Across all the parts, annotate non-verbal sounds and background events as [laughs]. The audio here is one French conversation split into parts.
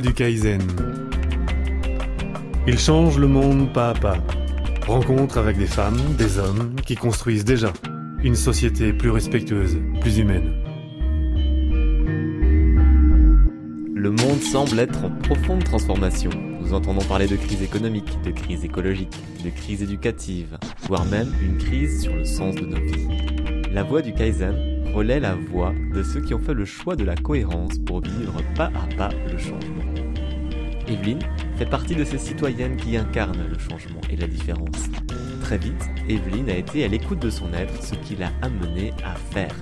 du Kaizen. Il change le monde pas à pas. Rencontre avec des femmes, des hommes qui construisent déjà une société plus respectueuse, plus humaine. Le monde semble être en profonde transformation. Nous entendons parler de crise économique, de crise écologique, de crise éducative, voire même une crise sur le sens de nos vies. La voie du Kaizen relaie la voix de ceux qui ont fait le choix de la cohérence pour vivre pas à pas le changement. Evelyne fait partie de ces citoyennes qui incarnent le changement et la différence. Très vite, Evelyne a été à l'écoute de son être, ce qui l'a amenée à faire.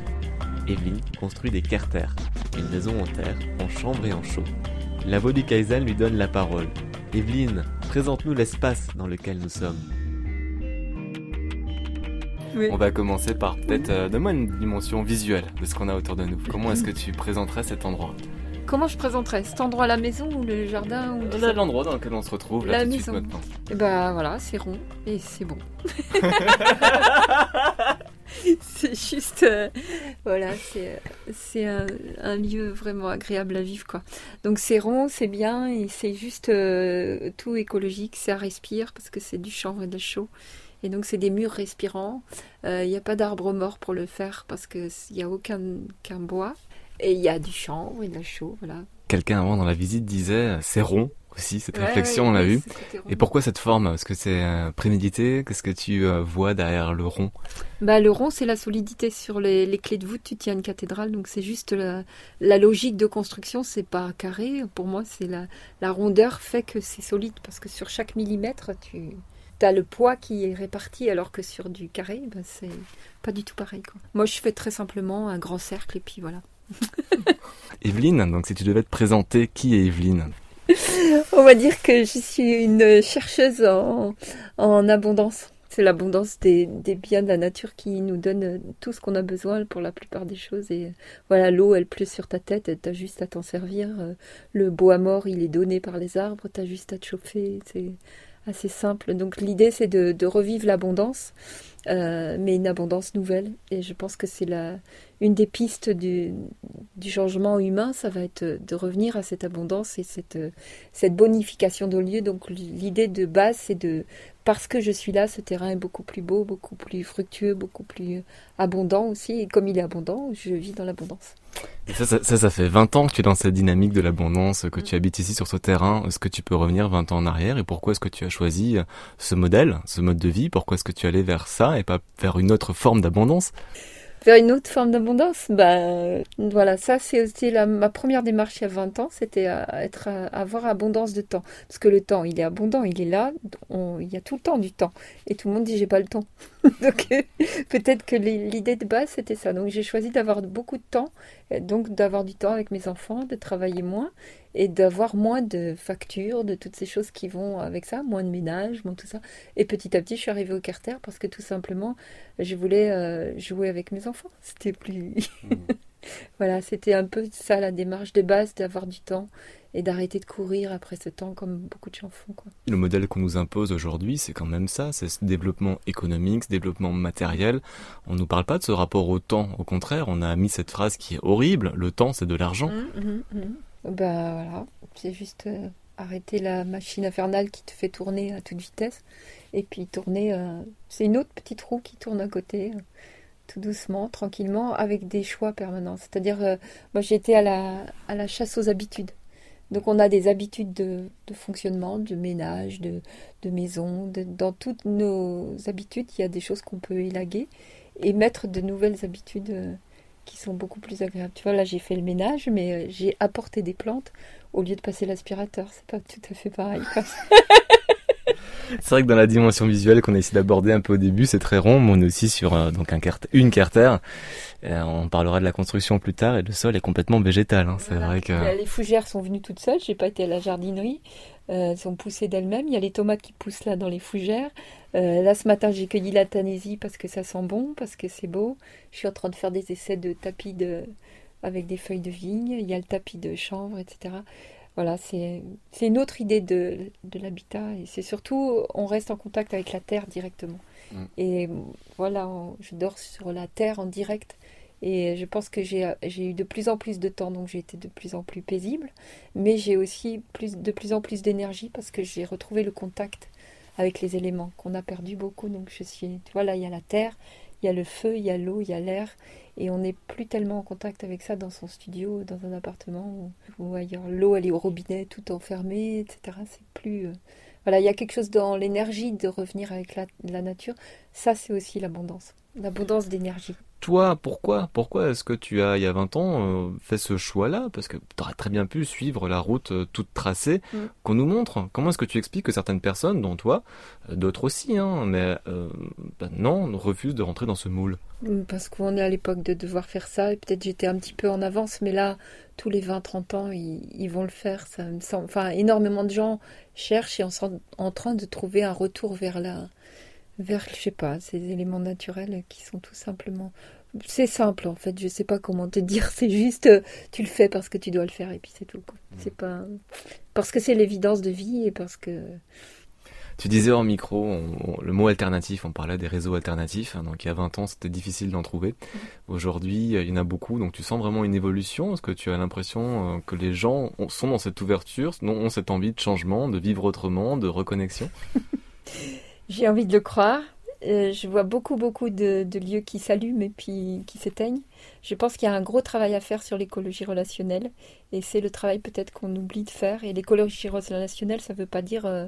Evelyne construit des carters, une maison en terre, en chambre et en chaux. La voix du Kaizen lui donne la parole. Evelyne, présente-nous l'espace dans lequel nous sommes. On va commencer par peut-être, euh, donne-moi une dimension visuelle de ce qu'on a autour de nous. Comment est-ce que tu présenterais cet endroit? Comment je présenterais cet endroit, la maison ou le jardin ou l'endroit dans lequel on se retrouve, là, La tout de suite, maison. maintenant. Et bah voilà, c'est rond et c'est bon. [laughs] c'est juste, euh, voilà, c'est euh, c'est un, un lieu vraiment agréable à vivre quoi. Donc c'est rond, c'est bien et c'est juste euh, tout écologique, ça respire parce que c'est du chanvre et de la chaux. Et donc c'est des murs respirants. Euh, Il n'y a pas d'arbre mort pour le faire parce qu'il n'y a aucun, qu'un bois. Et il y a du chanvre et de la chaux, voilà. Quelqu'un avant dans la visite disait euh, c'est rond aussi, cette Ouais, réflexion ouais, on l'a vu. Et pourquoi cette forme? Est-ce que c'est euh, prémédité? Qu'est-ce que tu euh, vois derrière le rond? Bah, le rond, c'est la solidité sur les, les clés de voûte. Tu tiens une cathédrale, donc c'est juste la, la logique de construction. C'est pas carré. Pour moi, c'est la, la rondeur fait que c'est solide parce que sur chaque millimètre, tu as le poids qui est réparti, alors que sur du carré, bah, c'est pas du tout pareil. Quoi. Moi, je fais très simplement un grand cercle et puis voilà. [laughs] Evelyne, donc si tu devais te présenter, qui est Evelyne? On va dire que je suis une chercheuse en, en abondance. C'est l'abondance des, des biens de la nature qui nous donne tout ce qu'on a besoin pour la plupart des choses. Et voilà, l'eau, elle pleut sur ta tête, t'as juste à t'en servir. Le bois mort, il est donné par les arbres, t'as juste à te chauffer. C'est assez simple. Donc l'idée, c'est de revivre l'abondance, euh, mais une abondance nouvelle. Et je pense que c'est la, une des pistes du, du changement humain, ça va être de revenir à cette abondance et cette, cette bonification de lieu. Donc l'idée de base, c'est de, parce que je suis là, ce terrain est beaucoup plus beau, beaucoup plus fructueux, beaucoup plus abondant aussi. Et comme il est abondant, je vis dans l'abondance. Et ça, ça, ça, ça fait 20 ans que tu es dans cette dynamique de l'abondance, que tu habites ici sur ce terrain. Est-ce que tu peux revenir 20 ans en arrière? Et pourquoi est-ce que tu as choisi ce modèle, ce mode de vie? Pourquoi est-ce que tu es allé vers ça? Et pas vers une autre forme d'abondance Vers une autre forme d'abondance, ben voilà, ça c'est aussi ma première démarche il y a 20 ans, c'était à être à- avoir abondance de temps. Parce que le temps, il est abondant, il est là, il y a tout le temps du temps. Et tout le monde dit j'ai pas le temps. [laughs] donc euh, peut-être que l'idée de base c'était ça. Donc j'ai choisi d'avoir beaucoup de temps, euh, donc d'avoir du temps avec mes enfants, de travailler moins et d'avoir moins de factures, de toutes ces choses qui vont avec ça, moins de ménage, moins tout ça. Et petit à petit, je suis arrivée au carter parce que tout simplement, je voulais euh, jouer avec mes enfants. [laughs] C'était plus. [laughs] voilà, c'était un peu ça la démarche de base, d'avoir du temps et d'arrêter de courir après ce temps comme beaucoup de gens font. Quoi. Le modèle qu'on nous impose aujourd'hui, c'est quand même ça, c'est ce développement économique, ce développement matériel. On nous parle pas de ce rapport au temps, au contraire, on a mis cette phrase qui est horrible, le temps c'est de l'argent. Mhm, mhm. Bah voilà, c'est juste euh, arrêter la machine infernale qui te fait tourner à toute vitesse et puis tourner. euh, c'est une autre petite roue qui tourne à côté. euh, tout doucement, tranquillement, avec des choix permanents. C'est-à-dire, euh, moi j'étais à la, à la chasse aux habitudes. Donc on a des habitudes de, fonctionnement, de ménage, de, de maison. dans toutes nos habitudes, il y a des choses qu'on peut élaguer et mettre de nouvelles habitudes euh, qui sont beaucoup plus agréables. Tu vois, là j'ai fait le ménage, mais euh, j'ai apporté des plantes au lieu de passer l'aspirateur. C'est pas tout à fait pareil. [laughs] C'est vrai que dans la dimension visuelle qu'on a essayé d'aborder un peu au début, c'est très rond, mais on est aussi sur euh, donc un une carter. Euh, on parlera de la construction plus tard et le sol est complètement végétal. hein. C'est Voilà. vrai que Les fougères sont venues toutes seules. J'ai pas été à la jardinerie. Euh, elles sont poussées d'elles-mêmes. Il y a les tomates qui poussent là dans les fougères. Euh, là ce matin j'ai cueilli la tanésie parce que ça sent bon, parce que c'est beau. Je suis en train de faire des essais de tapis de avec des feuilles de vigne. Il y a le tapis de chanvre, etc. Voilà, c'est une autre idée de, de l'habitat et c'est surtout on reste en contact avec la terre directement. Mm. Et voilà, on- je dors sur la terre en direct Et je pense que j'ai eu de plus en plus de temps, donc j'ai été de plus en plus paisible. Mais j'ai aussi plus, de plus en plus d'énergie parce que j'ai retrouvé le contact avec les éléments qu'on a perdu beaucoup. Donc je suis, tu vois, là, il y a la terre, il y a le feu, il y a l'eau, il y a l'air. Et on n'est plus tellement en contact avec ça dans son studio, dans un appartement ou, ailleurs. L'eau, elle est au robinet, tout enfermé, etc. C'est plus. Euh, voilà, il y a quelque chose dans l'énergie de revenir avec la nature. Ça, c'est aussi l'abondance. L'abondance d'énergie toi, pourquoi Pourquoi est-ce que tu as, il y a 20 ans, euh, fait ce choix-là? Parce que tu aurais très bien pu suivre la route euh, toute tracée mm. qu'on nous montre. Comment est-ce que tu expliques que certaines personnes, dont toi, euh, d'autres aussi, hein, mais bah non, refusent de rentrer dans ce moule? Mm, Parce qu'on est à l'époque de devoir faire ça, et peut-être j'étais un petit peu en avance, mais là, tous les 20-30 ans, ils, vont le faire. Ça me semble. Enfin, énormément de gens cherchent et sont en train de trouver un retour vers la vers, je sais pas, ces éléments naturels qui sont tout simplement. C'est simple en fait, je sais pas comment te [laughs] dire, c'est juste euh, tu le fais parce que tu dois le faire et puis c'est tout. Mmh. C'est pas parce que c'est l'évidence de vie et parce que. Tu disais en micro le mot alternatif, on parlait des réseaux alternatifs. Hein, donc il y a 20 ans, c'était difficile d'en trouver. Mmh. Aujourd'hui, il y en a beaucoup. Donc tu sens vraiment une évolution Est-ce que tu as l'impression euh, que les gens sont dans cette ouverture, ont cette envie de changement, de vivre autrement, de reconnexion? [laughs] J'ai envie de le croire. Euh, je vois beaucoup, beaucoup de, lieux qui s'allument et puis qui s'éteignent. Je pense qu'il y a un gros travail à faire sur l'écologie relationnelle et c'est le travail peut-être qu'on oublie de faire. Et l'écologie relationnelle, ça ne veut pas dire euh,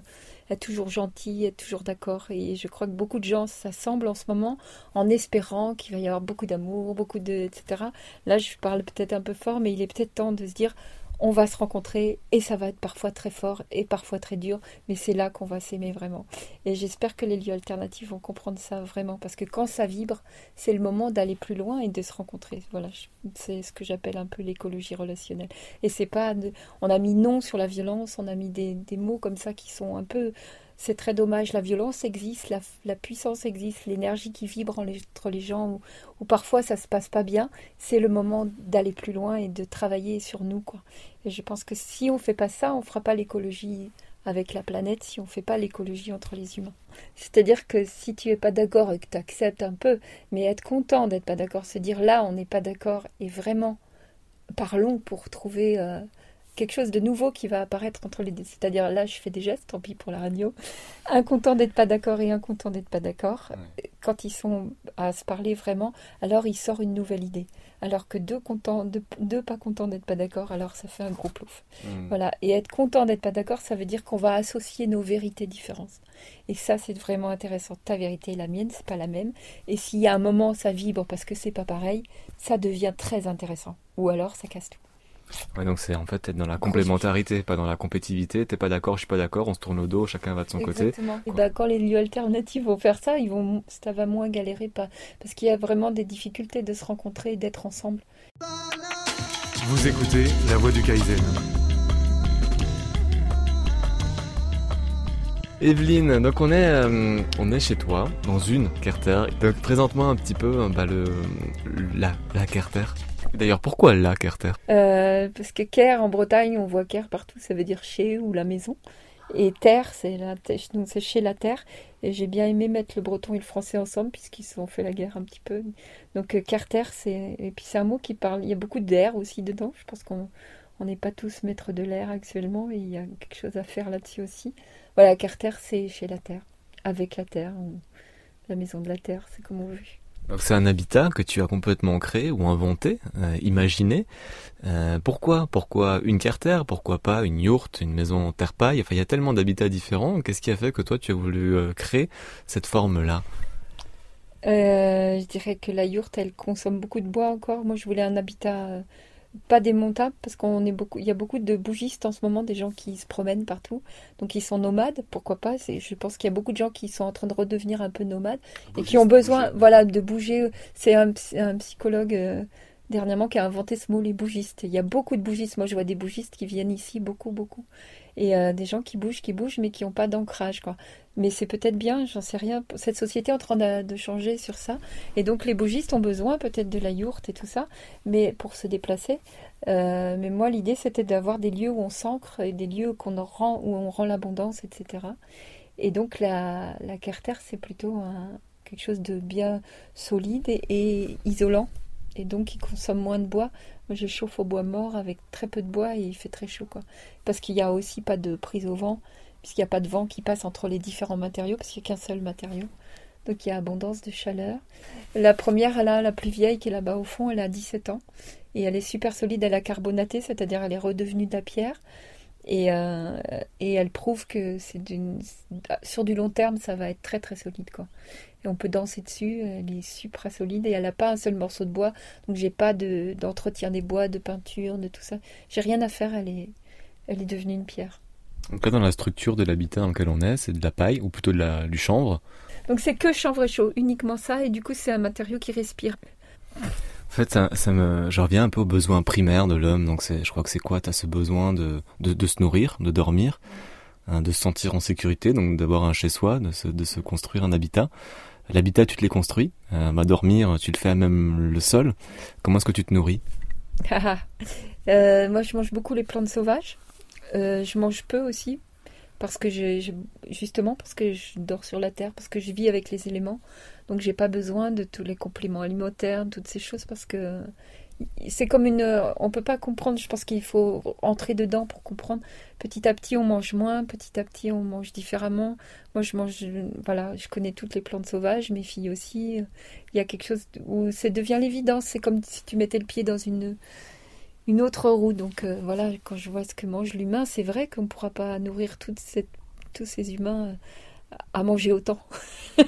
être toujours gentil, être toujours d'accord. Et je crois que beaucoup de gens s'assemblent en ce moment en espérant qu'il va y avoir beaucoup d'amour, beaucoup de. etc. Là, je parle peut-être un peu fort, mais il est peut-être temps de se dire on va se rencontrer et ça va être parfois très fort et parfois très dur, mais c'est là qu'on va s'aimer vraiment. Et j'espère que les lieux alternatifs vont comprendre ça vraiment, parce que quand ça vibre, c'est le moment d'aller plus loin et de se rencontrer. Voilà, c'est ce que j'appelle un peu l'écologie relationnelle. Et c'est pas, on a mis non sur la violence, on a mis des, des mots comme ça qui sont un peu c'est très dommage. La violence existe, la, puissance existe, l'énergie qui vibre entre les gens, ou, parfois ça se passe pas bien. C'est le moment d'aller plus loin et de travailler sur nous. Et je pense que si on fait pas ça, on fera pas l'écologie avec la planète, si on fait pas l'écologie entre les humains. C'est-à-dire que si tu es pas d'accord et que tu acceptes un peu, mais être content d'être pas d'accord, se dire là on n'est pas d'accord et vraiment parlons pour trouver euh, quelque chose de nouveau qui va apparaître entre les deux. C'est-à-dire là, je fais des gestes, tant pis pour la radio. [laughs] Un content d'être pas d'accord et un content d'être pas d'accord. Quand ils sont à se parler vraiment, alors il sort une nouvelle idée. Alors que deux contents, deux, pas contents d'être pas d'accord, alors ça fait un gros plouf. Hmm. Voilà. Et être content d'être pas d'accord, ça veut dire qu'on va associer nos vérités différentes. Et ça, c'est vraiment intéressant. Ta vérité et la mienne, c'est pas la même. Et s'il y a un moment, ça vibre parce que c'est pas pareil, ça devient très intéressant. Ou alors, ça casse tout. Ouais, donc c'est en fait être dans la complémentarité, pas dans la compétitivité. T'es pas d'accord, je suis pas d'accord, on se tourne au dos, chacun va de son Exactement. côté. Et ben, quand les lieux alternatifs vont faire ça, ils vont, ça va moins galérer, pas, parce qu'il y a vraiment des difficultés de se rencontrer et d'être ensemble. Vous écoutez La Voix du Kaizen. Evelyne, donc on est, euh, on est chez toi, dans une Kerter. Donc présente-moi un petit peu bah, le, la, la Kerter. D'ailleurs, pourquoi là, Kerter? Euh, Parce que Ker, en Bretagne, on voit Ker partout, ça veut dire chez ou la maison. Et terre, c'est donc c'est chez la terre. Et j'ai bien aimé mettre le breton et le français ensemble puisqu'ils se sont fait la guerre un petit peu. Donc euh, Carter, c'est et puis c'est un mot qui parle. Il y a beaucoup d'air aussi dedans. Je pense qu'on on n'est pas tous maîtres de l'air actuellement et il y a quelque chose à faire là-dessus aussi. Voilà, Carter, c'est chez la terre, avec la terre, la maison de la terre, c'est comme on veut. C'est un habitat que tu as complètement créé ou inventé, euh, imaginé. Euh, pourquoi? Pourquoi une carter Pourquoi pas une yourte, une maison en terre-paille? Enfin, il y a tellement d'habitats différents. Qu'est-ce qui a fait que toi, tu as voulu euh, créer cette forme-là? Je dirais que la yourte, elle consomme beaucoup de bois encore. Moi, je voulais un habitat pas démontable parce qu'on est beaucoup, il y a beaucoup de bougistes en ce moment, des gens qui se promènent partout, donc ils sont nomades. Pourquoi pas? Je pense qu'il y a beaucoup de gens qui sont en train de redevenir un peu nomades et qui ont besoin, voilà, de bouger. C'est un, un, psychologue euh, dernièrement qui a inventé ce mot les bougistes. Il y a beaucoup de bougistes. Moi, je vois des bougistes qui viennent ici, beaucoup, beaucoup et euh, des gens qui bougent, qui bougent, mais qui n'ont pas d'ancrage. Mais c'est peut-être bien, j'en sais rien. Cette société est en train de, changer sur ça. Et donc les bougistes ont besoin peut-être de la yourte et tout ça, mais pour se déplacer. Euh, mais moi, l'idée, c'était d'avoir des lieux où on s'ancre et des lieux qu'on rend, où on rend l'abondance, etc. Et donc la carter, c'est plutôt quelque chose de bien solide et, isolant et donc il consomme moins de bois. Moi, je chauffe au bois mort avec très peu de bois et il fait très chaud, quoi. Parce qu'il n'y a aussi pas de prise au vent, puisqu'il n'y a pas de vent qui passe entre les différents matériaux, parce qu'il n'y a qu'un seul matériau. Donc il y a abondance de chaleur. La première, elle a la plus vieille qui est là-bas au fond, elle a 17 ans. Et elle est super solide, elle a carbonaté, c'est-à-dire elle est redevenue de la pierre. Et, euh, et elle prouve que c'est sur du long terme, ça va être très très solide. Quoi. Et on peut danser dessus, elle est super solide et elle n'a pas un seul morceau de bois. Donc j'ai pas de, d'entretien des bois, de peinture, de tout ça. J'ai rien à faire, elle est, elle est devenue une pierre. Donc là, dans la structure de l'habitat dans lequel on est, c'est de la paille ou plutôt de la, du chanvre. Donc c'est que chanvre et chaud, uniquement ça. Et du coup, c'est un matériau qui respire. En fait, ça, ça, me, je reviens un peu aux besoins primaires de l'homme. Donc, c'est, je crois que c'est quoi? Tu as ce besoin de, de, de, se nourrir, de dormir, hein, de se sentir en sécurité, donc d'avoir un chez-soi, de se, de se construire un habitat. L'habitat, tu te les construis. Euh, dormir, tu le fais à même le sol. Comment est-ce que tu te nourris? [laughs] Euh, Moi, je mange beaucoup les plantes sauvages. Euh, je mange peu aussi, parce que je, justement parce que je dors sur la terre, parce que je vis avec les éléments. Donc j'ai pas besoin de tous les compléments alimentaires, toutes ces choses parce que c'est comme une on peut pas comprendre, je pense qu'il faut entrer dedans pour comprendre. Petit à petit on mange moins, petit à petit on mange différemment. Moi je mange voilà, je connais toutes les plantes sauvages, mes filles aussi. Il y a quelque chose où ça devient l'évidence, c'est comme si tu mettais le pied dans une une autre roue. Donc euh, voilà, quand je vois ce que mange l'humain, c'est vrai qu'on ne pourra pas nourrir tous ces humains à manger autant. [laughs]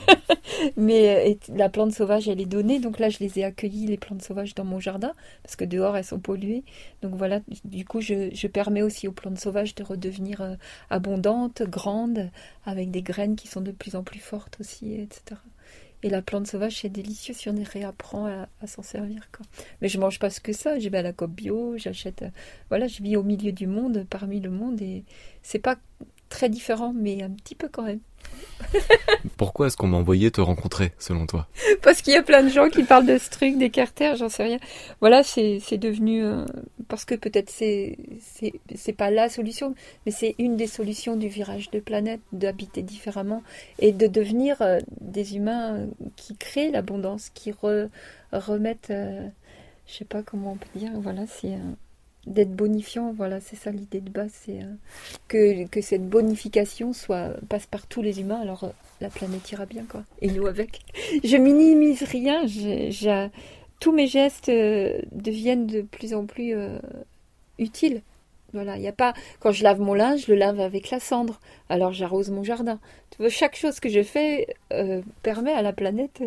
Mais euh, la plante sauvage, elle est donnée. Donc là, je les ai accueillis, les plantes sauvages, dans mon jardin, parce que dehors, elles sont polluées. Donc voilà, du coup, je, permets aussi aux plantes sauvages de redevenir euh, abondantes, grandes, avec des graines qui sont de plus en plus fortes aussi, etc. Et la plante sauvage, c'est délicieux si on y réapprend à, s'en servir. Quoi. Mais je mange pas ce que ça. Je vais à la COP bio, j'achète. Euh, voilà, je vis au milieu du monde, parmi le monde, et c'est pas très différent, mais un petit peu quand même. [laughs] Pourquoi est-ce qu'on m'a envoyé te rencontrer, selon toi? Parce qu'il y a plein de gens qui parlent de ce truc, des carters, j'en sais rien. Voilà, c'est devenu... Euh, parce que peut-être c'est c'est pas la solution, mais c'est une des solutions du virage de planète, d'habiter différemment et de devenir euh, des humains qui créent l'abondance, qui remettent... Euh, je sais pas comment on peut dire, voilà, c'est d'être bonifiant, voilà, c'est ça l'idée de base, c'est euh, que, que, cette bonification soit passe par tous les humains, alors euh, la planète ira bien, quoi. Et nous avec. [laughs] Je minimise rien, tous mes gestes euh, deviennent de plus en plus utiles. Voilà, il y a pas quand je lave mon linge, je le lave avec la cendre. Alors j'arrose mon jardin. Chaque chose que je fais permet à la planète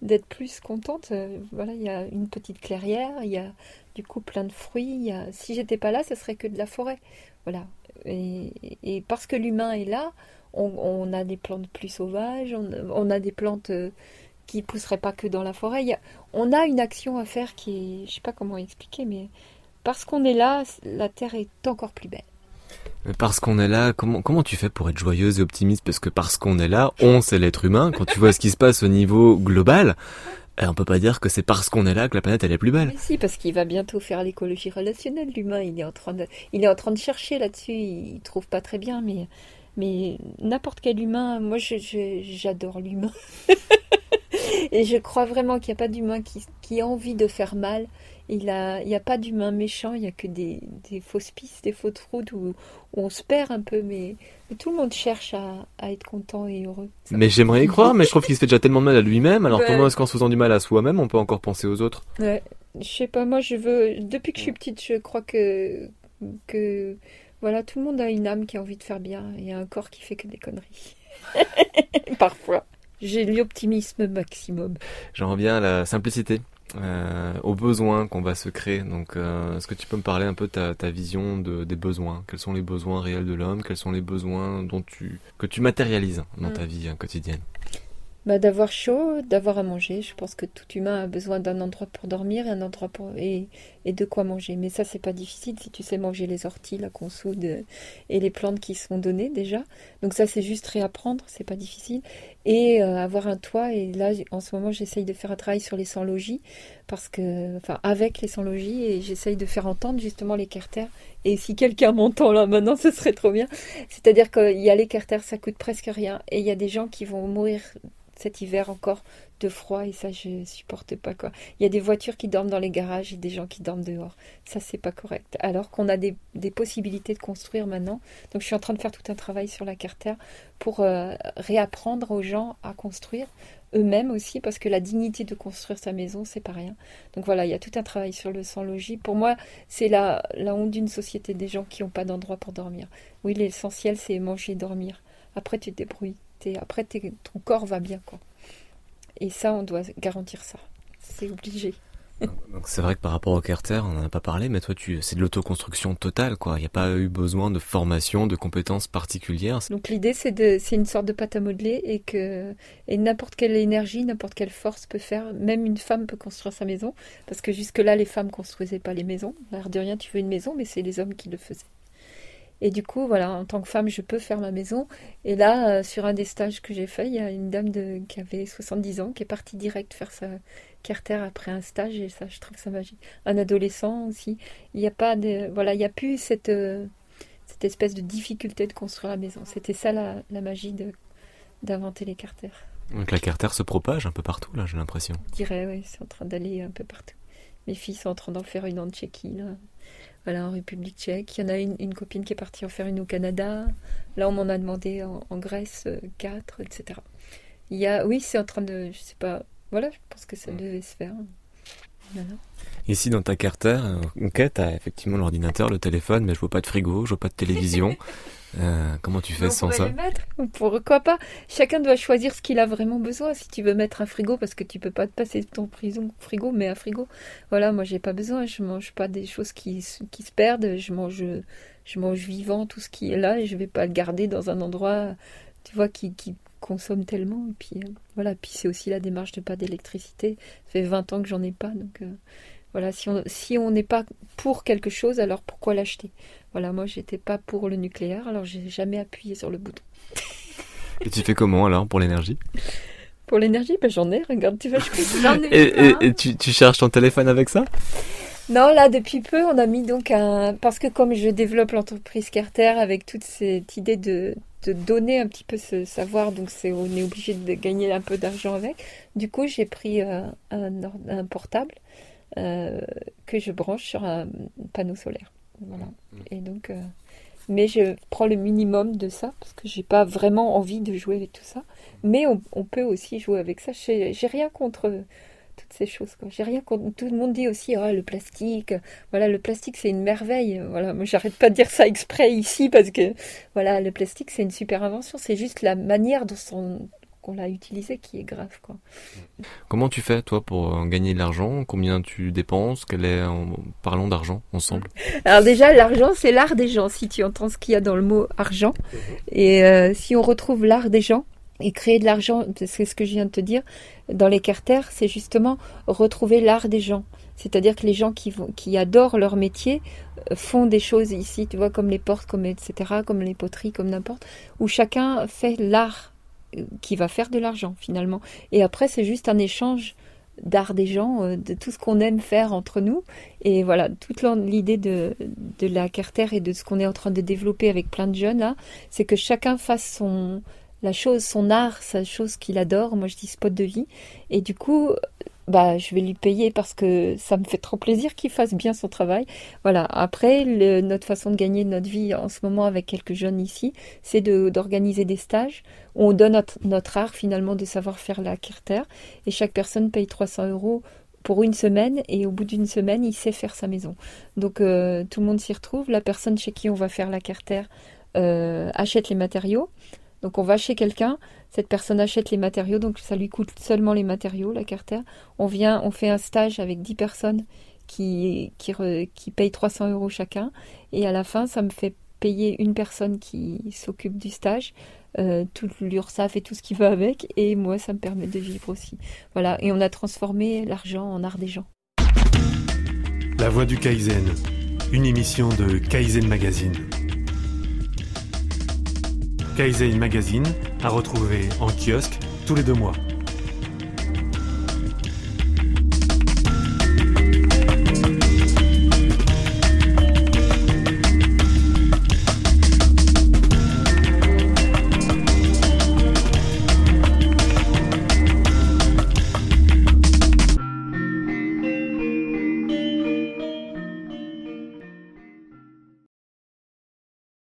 d'être plus contente. Voilà, il y a une petite clairière, il y a du coup plein de fruits. Si j'étais pas là, ce serait que de la forêt. Voilà. Et, parce que l'humain est là, on, a des plantes plus sauvages, on, a des plantes euh, qui pousseraient pas que dans la forêt. on a une action à faire qui est, je sais pas comment expliquer, mais parce qu'on est là, la terre est encore plus belle. Parce qu'on est là, comment, comment tu fais pour être joyeuse et optimiste? Parce que parce qu'on est là, on, c'est l'être humain. Quand tu vois ce qui se passe au niveau global, et on peut pas dire que c'est parce qu'on est là que la planète elle est plus belle. Mais si, parce qu'il va bientôt faire l'écologie relationnelle. L'humain, il est en train de, il est en train de chercher là-dessus. Il trouve pas très bien, mais, mais n'importe quel humain. Moi, j'adore l'humain. [laughs] Et je crois vraiment qu'il n'y a pas d'humain qui, qui a envie de faire mal. Il n'y a, pas d'humain méchant, il n'y a que des, fausses pistes, des fausses routes où, on se perd un peu, mais, tout le monde cherche à, être content et heureux. mais j'aimerais y croire, mais je trouve qu'il se fait déjà tellement de mal à lui-même, alors comment est-ce qu'en se faisant du mal à soi-même, on peut encore penser aux autres? Ouais, je sais pas, moi je veux, depuis que je suis petite, je crois que, que voilà, tout le monde a une âme qui a envie de faire bien, et un corps qui fait que des conneries. [laughs] Parfois. J'ai l'optimisme maximum. J'en reviens à la simplicité. Euh, aux besoins qu'on va se créer. Donc, euh, est-ce que tu peux me parler un peu de ta, vision de, des besoins? Quels sont les besoins réels de l'homme? Quels sont les besoins dont tu, que tu matérialises dans ta mm. vie hein, quotidienne? Bah, D'avoir chaud, d'avoir à manger. Je pense que tout humain a besoin d'un endroit pour dormir et un endroit pour et, et de quoi manger. Mais ça, c'est pas difficile si tu sais manger les orties, la consoude et les plantes qui sont données déjà. Donc ça, c'est juste réapprendre, c'est pas difficile. Et euh, avoir un toit. Et là, en ce moment, j'essaye de faire un travail sur les sans-logis parce que, enfin, avec les sans-logis et j'essaye de faire entendre justement les carters. Et si quelqu'un m'entend là maintenant, [laughs] ce serait trop bien. C'est-à-dire qu'il y a les carters, ça coûte presque rien. Et il y a des gens qui vont mourir cet hiver encore de froid et ça je supporte pas quoi. Il y a des voitures qui dorment dans les garages et des gens qui dorment dehors. Ça c'est pas correct. Alors qu'on a des, possibilités de construire maintenant. Donc je suis en train de faire tout un travail sur la carter pour euh, réapprendre aux gens à construire eux-mêmes aussi parce que la dignité de construire sa maison c'est pas rien. Donc voilà, il y a tout un travail sur le sans logis. Pour moi, c'est la, la honte d'une société des gens qui n'ont pas d'endroit pour dormir. Oui, l'essentiel c'est manger et dormir. Après tu te débrouilles. Après ton corps va bien quoi. Et ça, on doit garantir ça. C'est obligé. Donc c'est vrai que par rapport au Carter, on n'en a pas parlé, mais toi, tu, c'est de l'autoconstruction totale, quoi. Il n'y a pas eu besoin de formation, de compétences particulières. Donc l'idée, c'est de, c'est une sorte de pâte à modeler et que, et n'importe quelle énergie, n'importe quelle force peut faire. Même une femme peut construire sa maison, parce que jusque là, les femmes construisaient pas les maisons. L'air de rien, tu veux une maison, mais c'est les hommes qui le faisaient. Et du coup, voilà, en tant que femme, je peux faire ma maison. Et là, euh, sur un des stages que j'ai fait, il y a une dame de, qui avait 70 ans qui est partie direct faire sa carter après un stage. Et ça, je trouve ça magique. Un adolescent aussi. Il n'y a pas de, voilà, il n'y a plus cette, euh, cette espèce de difficulté de construire la maison. C'était ça la, la magie de, d'inventer les carters. Donc la carter se propage un peu partout, là, j'ai l'impression. Je dirais, oui, c'est en train d'aller un peu partout. Mes filles sont en train d'en faire une en Tchéquie, là voilà, en République tchèque. Il y en a une, copine qui est partie en faire une au Canada. Là, on m'en a demandé en, Grèce euh, quatre, etc. Il y a, oui, c'est en train de, je sais pas, voilà, je pense que ça mm. devait se faire. Ici, dans ta carter, euh, ok, tu as effectivement l'ordinateur, le téléphone, mais je vois pas de frigo, je vois pas de télévision. [laughs] Euh, comment tu fais sans ça Pourquoi pas Chacun doit choisir ce qu'il a vraiment besoin. Si tu veux mettre un frigo, parce que tu peux pas te passer ton prison frigo, mais un frigo. Voilà, moi j'ai pas besoin. Je mange pas des choses qui, qui se perdent. Je mange, je mange vivant tout ce qui est là et je vais pas le garder dans un endroit, tu vois, qui, qui consomme tellement. Et puis euh, voilà. Puis c'est aussi la démarche de pas d'électricité. Ça fait 20 ans que j'en ai pas, donc. Euh, voilà, si on si on n'est pas pour quelque chose, alors pourquoi l'acheter? Voilà, moi j'étais pas pour le nucléaire, alors j'ai jamais appuyé sur le bouton. [laughs] Et tu fais comment alors pour l'énergie? Pour l'énergie, ben, j'en ai, regarde, tu vois, j'en ai. Et, et, tu, tu charges ton téléphone avec ça? Non, là, depuis peu, on a mis donc un... Parce que comme je développe l'entreprise Carter avec toute cette idée de, de donner un petit peu ce savoir, donc c'est on est obligé de gagner un peu d'argent avec. Du coup, j'ai pris euh, un, un, portable que je branche sur un panneau solaire. Voilà. Mm. Et donc, euh, mais je prends le minimum de ça parce que j'ai pas vraiment envie de jouer avec tout ça. Mais on, peut aussi jouer avec ça. J'ai rien contre toutes ces choses. J'ai rien contre. Tout le monde dit aussi, oh, le plastique. Voilà, le plastique c'est une merveille. Voilà, moi j'arrête pas de dire ça exprès ici parce que voilà, le plastique c'est une super invention. C'est juste la manière dont son, qu'on l'a utilisé qui est grave. Quoi. Comment tu fais, toi, pour euh, gagner de l'argent? Combien tu dépenses? Quel est... Parlons d'argent ensemble. [laughs] Alors déjà, l'argent, c'est l'art des gens, si tu entends ce qu'il y a dans le mot argent. Et euh, si on retrouve l'art des gens, et créer de l'argent, c'est ce que je viens de te dire, dans les carters, c'est justement retrouver l'art des gens. C'est-à-dire que les gens qui, vont, qui adorent leur métier euh, font des choses ici, tu vois, comme les portes, comme etc., comme les poteries, comme n'importe, où chacun fait l'art qui va faire de l'argent finalement. Et après, c'est juste un échange d'art des gens, euh, de tout ce qu'on aime faire entre nous. Et voilà, toute l'idée de, de la Carter et de ce qu'on est en train de développer avec plein de jeunes là, c'est que chacun fasse son la chose, son art, sa chose qu'il adore. Moi, je dis spot de vie. Et du coup, bah, je vais lui payer parce que ça me fait trop plaisir qu'il fasse bien son travail. Voilà. Après, notre façon de gagner notre vie en ce moment avec quelques jeunes ici, c'est d'organiser des stages où on donne notre, art finalement de savoir faire la carter et chaque personne paye 300 euros pour une semaine et au bout d'une semaine, il sait faire sa maison. Donc euh, tout le monde s'y retrouve. La personne chez qui on va faire la carter euh, achète les matériaux. Donc on va chez quelqu'un, cette personne achète les matériaux, donc ça lui coûte seulement les matériaux, la carter. On vient, on fait un stage avec 10 personnes qui, qui, qui payent 300 euros chacun. Et à la fin, ça me fait payer une personne qui s'occupe du stage, euh, tout l'URSAF et tout ce qui va avec. Et moi, ça me permet de vivre aussi. Voilà. Et on a transformé l'argent en art des gens. La voix du Kaizen, une émission de Kaizen Magazine. Kaizen Magazine à retrouver en kiosque tous les deux mois.